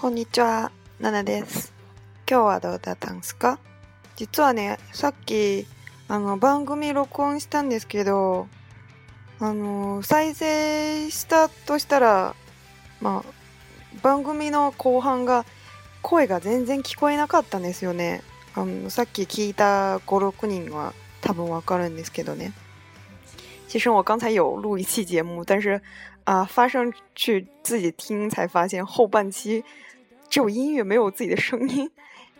こんにちは、ナナです。今日はどうだったんですか実はね、さっき、あの、番組録音したんですけど、あの、再生したとしたら、まあ、番組の後半が、声が全然聞こえなかったんですよね。あの、さっき聞いた5、6人は多分わかるんですけどね。其实我刚才有录一期节目，但是啊发上去自己听才发现后半期只有音乐没有自己的声音，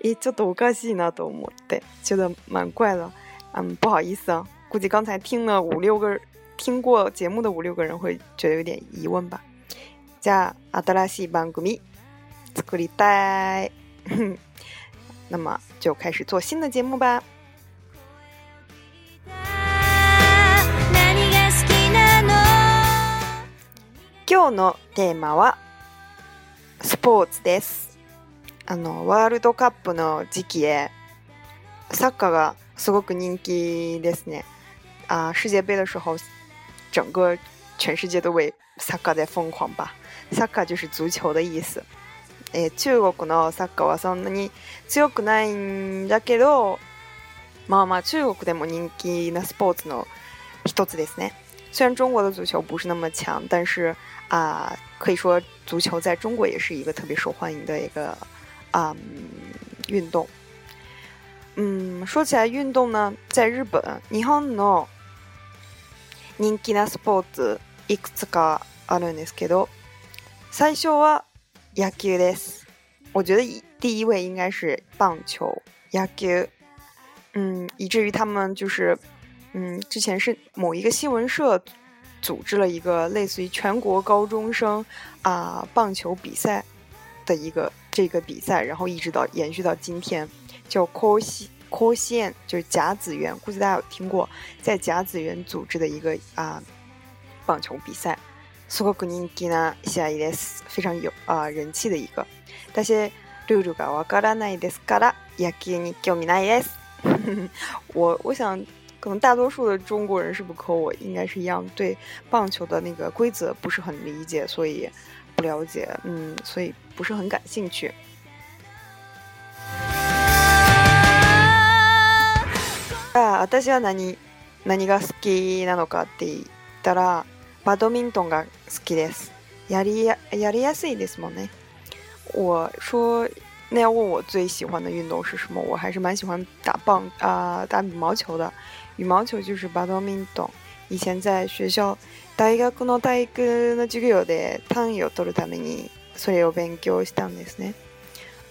诶，这抖个戏呢都，对，觉得蛮怪的，嗯，不好意思啊，估计刚才听了五六个听过节目的五六个人会觉得有点疑问吧。加阿德拉西班古米，作古里带，那么就开始做新的节目吧。今日のテーマはスポーツです。あの、ワールドカップの時期へ、サッカーがすごく人気ですね。あ、世界杯的时候、整个全世界都为サッカーで疯狂吧。サッカー就是足球的意思。えー、中国のサッカーはそんなに強くないんだけど、まあまあ中国でも人気なスポーツの一つですね。虽然中国的足球不是那么强，但是啊，可以说足球在中国也是一个特别受欢迎的一个啊运动。嗯，说起来运动呢，在日本，日本の人気なスポーツいくつかあるんですけど、最初は野球です。我觉得第一位应该是棒球，野球。嗯，以至于他们就是。嗯，之前是某一个新闻社组织了一个类似于全国高中生啊棒球比赛的一个这个比赛，然后一直到延续到今天，叫 c o s h i k o s h i y n 就是甲子园，估计大家有听过，在甲子园组织的一个啊棒球比赛，すごく人気なです、非常有啊人气的一个，但是ルールがわからないですから、野球に興味ないです。我我想。可能大多数的中国人是不和我应该是一样，对棒球的那个规则不是很理解，所以不了解，嗯，所以不是很感兴趣。啊，大西亚南尼，南尼が好きなのかって言ったらバドミントンが好きです。やりやりやすいですもんね。我说那要问我最喜欢的运动是什么，我还是蛮喜欢打棒啊，打羽毛球的。羽毛球就是バドミントン。以前在学校、大学の体育の授業で単位を取るためにそれを勉強したんですね。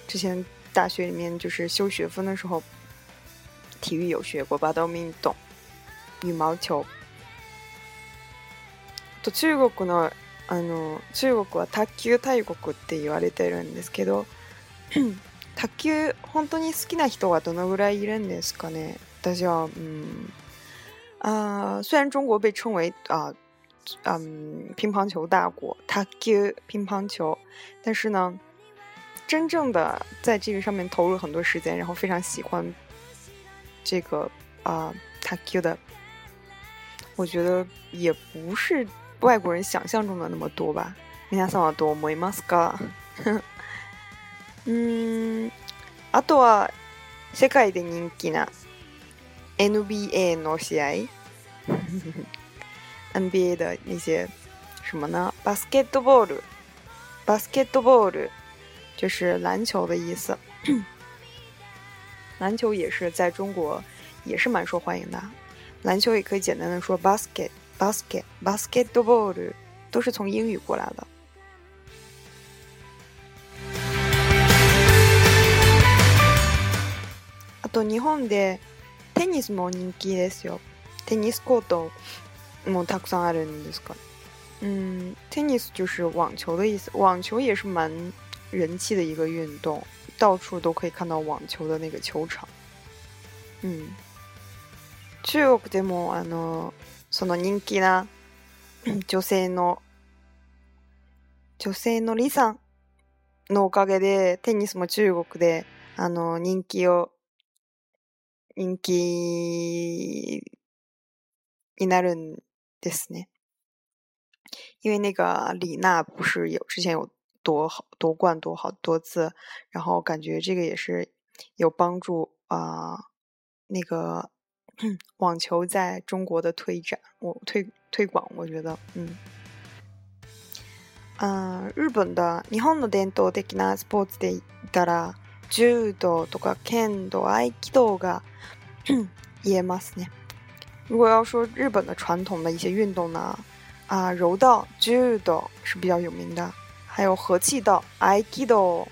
之前大学里面就是修学分的时候，体育有学过巴多明懂羽毛球。と中国のあの中国は卓球大国って言われてるんですけど卓球本当に好きな人はどのぐらいいるんですかね但是嗯呃，虽然中国被称为啊嗯乒乓球大国，他丢 乒乓球，但是呢，真正的在这个上面投入很多时间，然后非常喜欢这个啊他丢的，我觉得也不是外国人想象中的那么多吧。明天上网多，莫伊马斯哥，嗯，あとは世界で人気な。NBA 那些，NBA 的那些什么呢？Basketball，Basketball 就是篮球的意思。篮球也是在中国也是蛮受欢迎的。篮球也可以简单的说 basket，basket，basketball 都是从英语过来的。あと日本で。テニスも人気ですよ。テニスコートもたくさんあるんですか。うん、テニス就是网球的意思。网球也是蛮人気的一个运动，到处都可以看到网球的那个球场。嗯，中国でもあのその人気な 女性の女性の李さんのおかげでテニスも中国であの人気を人气，になるですね。因为那个李娜不是有之前有夺好多冠夺好多次，然后感觉这个也是有帮助啊。那个网球在中国的推展，我推推广，我觉得，嗯，嗯，日本的日本の伝統的なスポーツでいったら。柔道とか剣道、合気道が 言えますね。如果要说日本的传统的一些运动呢，啊，柔道、柔道是比较有名的，还有和气道、合気道，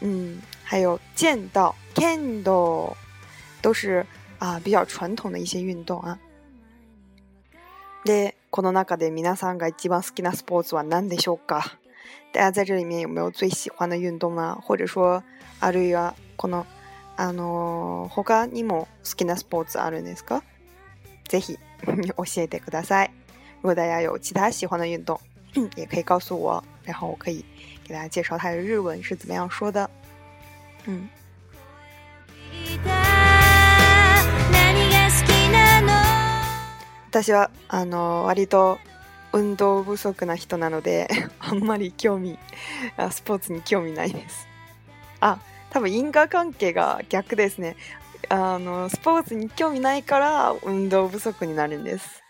嗯，还有剑道、剣道，都是啊比较传统的一些运动啊。で、この中で皆さんが一番好きなスポーツは何でしょうか？大家在这里面有没有最喜欢的運動な、或者说あるいはこのあの他にも好きなスポーツあるんですか？ぜひ教えてください。如果大家有其他喜欢的运动，也可以告诉我，然后我可以给大家介绍它的日文是怎么样说的。嗯。私はあの割と運動不足な人なので あんまり興味スポーツに興味ないですあ多分因果関係が逆ですねあのスポーツに興味ないから運動不足になるんです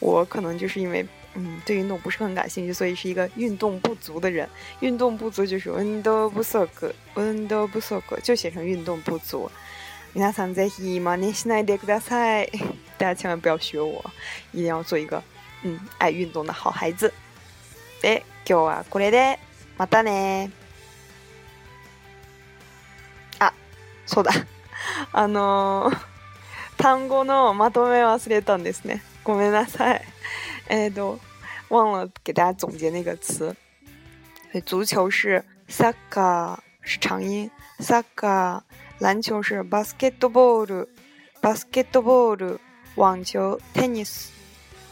我可能就是因为嗯对运动不是很感兴趣所以是一个運動不足的人运动不足就是運動不足運動不足就写成运动不足皆さんぜひ真似しないでください大家千万不要学我一定要做一个嗯，爱运动的好孩子。え、今日はこれで、またね。あ、そうだ。あの、単語のまとめ忘れたんですね。ごめんなさい。えーと、忘了给大家总结那个词。对，足球是サッカー是长音サッカー，篮球是バスケットボール、バスケットボール、网球テニス、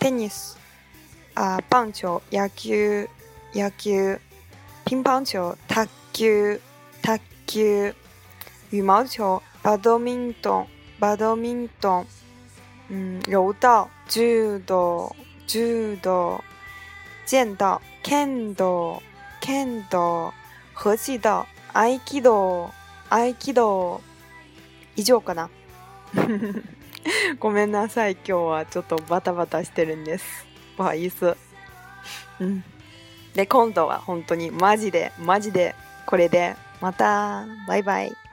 テニス。あチョ野球、野球、ピンパン球、卓球、卓球、羽毛球、バドミントン、バドミントン、うん、柔道、柔道、柔道、剣道、剣道、剣道、合氣道、合気道、合気道、以上かな。ごめんなさい、今日はちょっとバタバタしてるんです。不好意思。うん。で、今度は本当にマジで、マジで、これで、また、バイバイ。